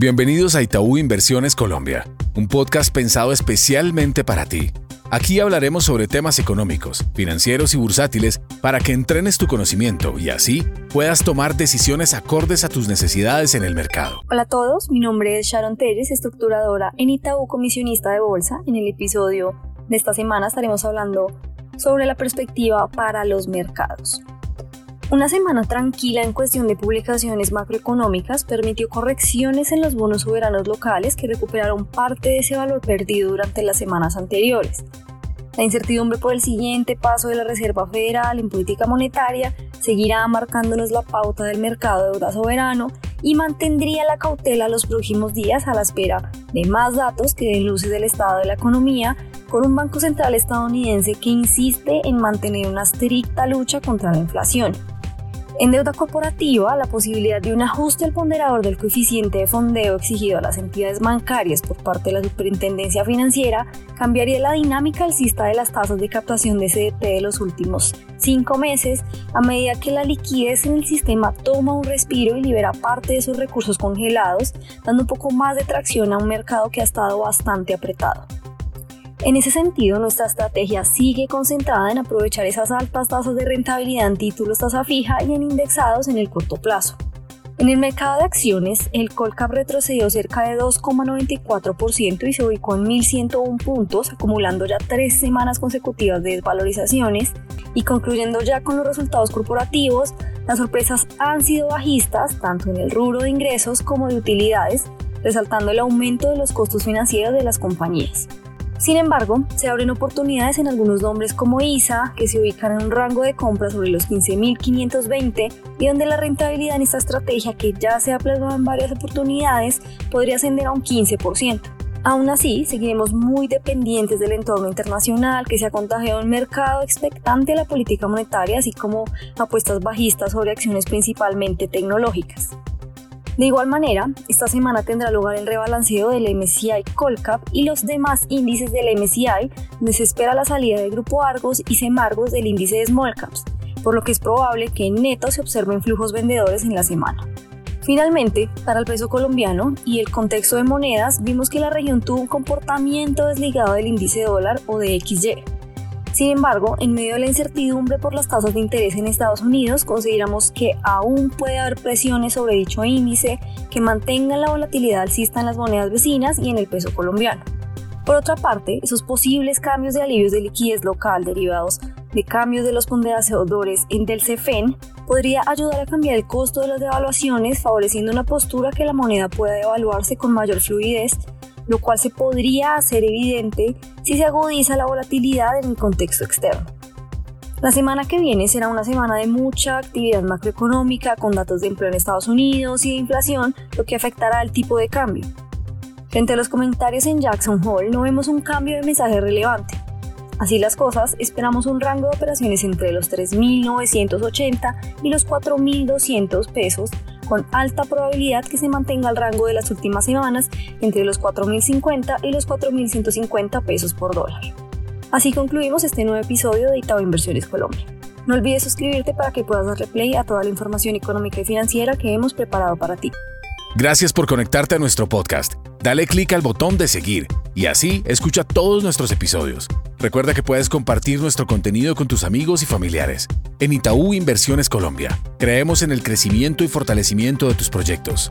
Bienvenidos a Itaú Inversiones Colombia, un podcast pensado especialmente para ti. Aquí hablaremos sobre temas económicos, financieros y bursátiles para que entrenes tu conocimiento y así puedas tomar decisiones acordes a tus necesidades en el mercado. Hola a todos, mi nombre es Sharon Teres, estructuradora en Itaú Comisionista de Bolsa. En el episodio de esta semana estaremos hablando sobre la perspectiva para los mercados. Una semana tranquila en cuestión de publicaciones macroeconómicas permitió correcciones en los bonos soberanos locales que recuperaron parte de ese valor perdido durante las semanas anteriores. La incertidumbre por el siguiente paso de la Reserva Federal en política monetaria seguirá marcándonos la pauta del mercado de deuda soberano y mantendría la cautela los próximos días a la espera de más datos que den luces del estado de la economía con un Banco Central estadounidense que insiste en mantener una estricta lucha contra la inflación. En deuda corporativa, la posibilidad de un ajuste al ponderador del coeficiente de fondeo exigido a las entidades bancarias por parte de la Superintendencia Financiera cambiaría la dinámica alcista de las tasas de captación de CDT de los últimos cinco meses a medida que la liquidez en el sistema toma un respiro y libera parte de sus recursos congelados, dando un poco más de tracción a un mercado que ha estado bastante apretado. En ese sentido, nuestra estrategia sigue concentrada en aprovechar esas altas tasas de rentabilidad en títulos tasa fija y en indexados en el corto plazo. En el mercado de acciones, el Colcap retrocedió cerca de 2,94% y se ubicó en 1.101 puntos, acumulando ya tres semanas consecutivas de desvalorizaciones y concluyendo ya con los resultados corporativos, las sorpresas han sido bajistas tanto en el rubro de ingresos como de utilidades, resaltando el aumento de los costos financieros de las compañías. Sin embargo, se abren oportunidades en algunos nombres como ISA, que se ubican en un rango de compra sobre los 15.520 y donde la rentabilidad en esta estrategia, que ya se ha plasmado en varias oportunidades, podría ascender a un 15%. Aún así, seguiremos muy dependientes del entorno internacional que se ha contagiado en mercado expectante a la política monetaria, así como apuestas bajistas sobre acciones principalmente tecnológicas. De igual manera, esta semana tendrá lugar el rebalanceo del MSCI Colcap y los demás índices del MSCI, donde se espera la salida del grupo Argos y Semargos del índice de Small Caps, por lo que es probable que en neto se observen flujos vendedores en la semana. Finalmente, para el peso colombiano y el contexto de monedas, vimos que la región tuvo un comportamiento desligado del índice dólar o de XY, sin embargo, en medio de la incertidumbre por las tasas de interés en Estados Unidos, consideramos que aún puede haber presiones sobre dicho índice que mantengan la volatilidad alcista en las monedas vecinas y en el peso colombiano. Por otra parte, esos posibles cambios de alivios de liquidez local derivados de cambios de los ponderadores en del CFEN podría ayudar a cambiar el costo de las devaluaciones, favoreciendo una postura que la moneda pueda devaluarse con mayor fluidez lo cual se podría hacer evidente si se agudiza la volatilidad en el contexto externo. La semana que viene será una semana de mucha actividad macroeconómica con datos de empleo en Estados Unidos y de inflación, lo que afectará al tipo de cambio. Frente a los comentarios en Jackson Hole no vemos un cambio de mensaje relevante. Así las cosas, esperamos un rango de operaciones entre los 3.980 y los 4.200 pesos con alta probabilidad que se mantenga el rango de las últimas semanas entre los 4.050 y los 4.150 pesos por dólar. Así concluimos este nuevo episodio de Itaú Inversiones Colombia. No olvides suscribirte para que puedas darle play a toda la información económica y financiera que hemos preparado para ti. Gracias por conectarte a nuestro podcast. Dale clic al botón de seguir y así escucha todos nuestros episodios. Recuerda que puedes compartir nuestro contenido con tus amigos y familiares. En Itaú Inversiones Colombia, creemos en el crecimiento y fortalecimiento de tus proyectos.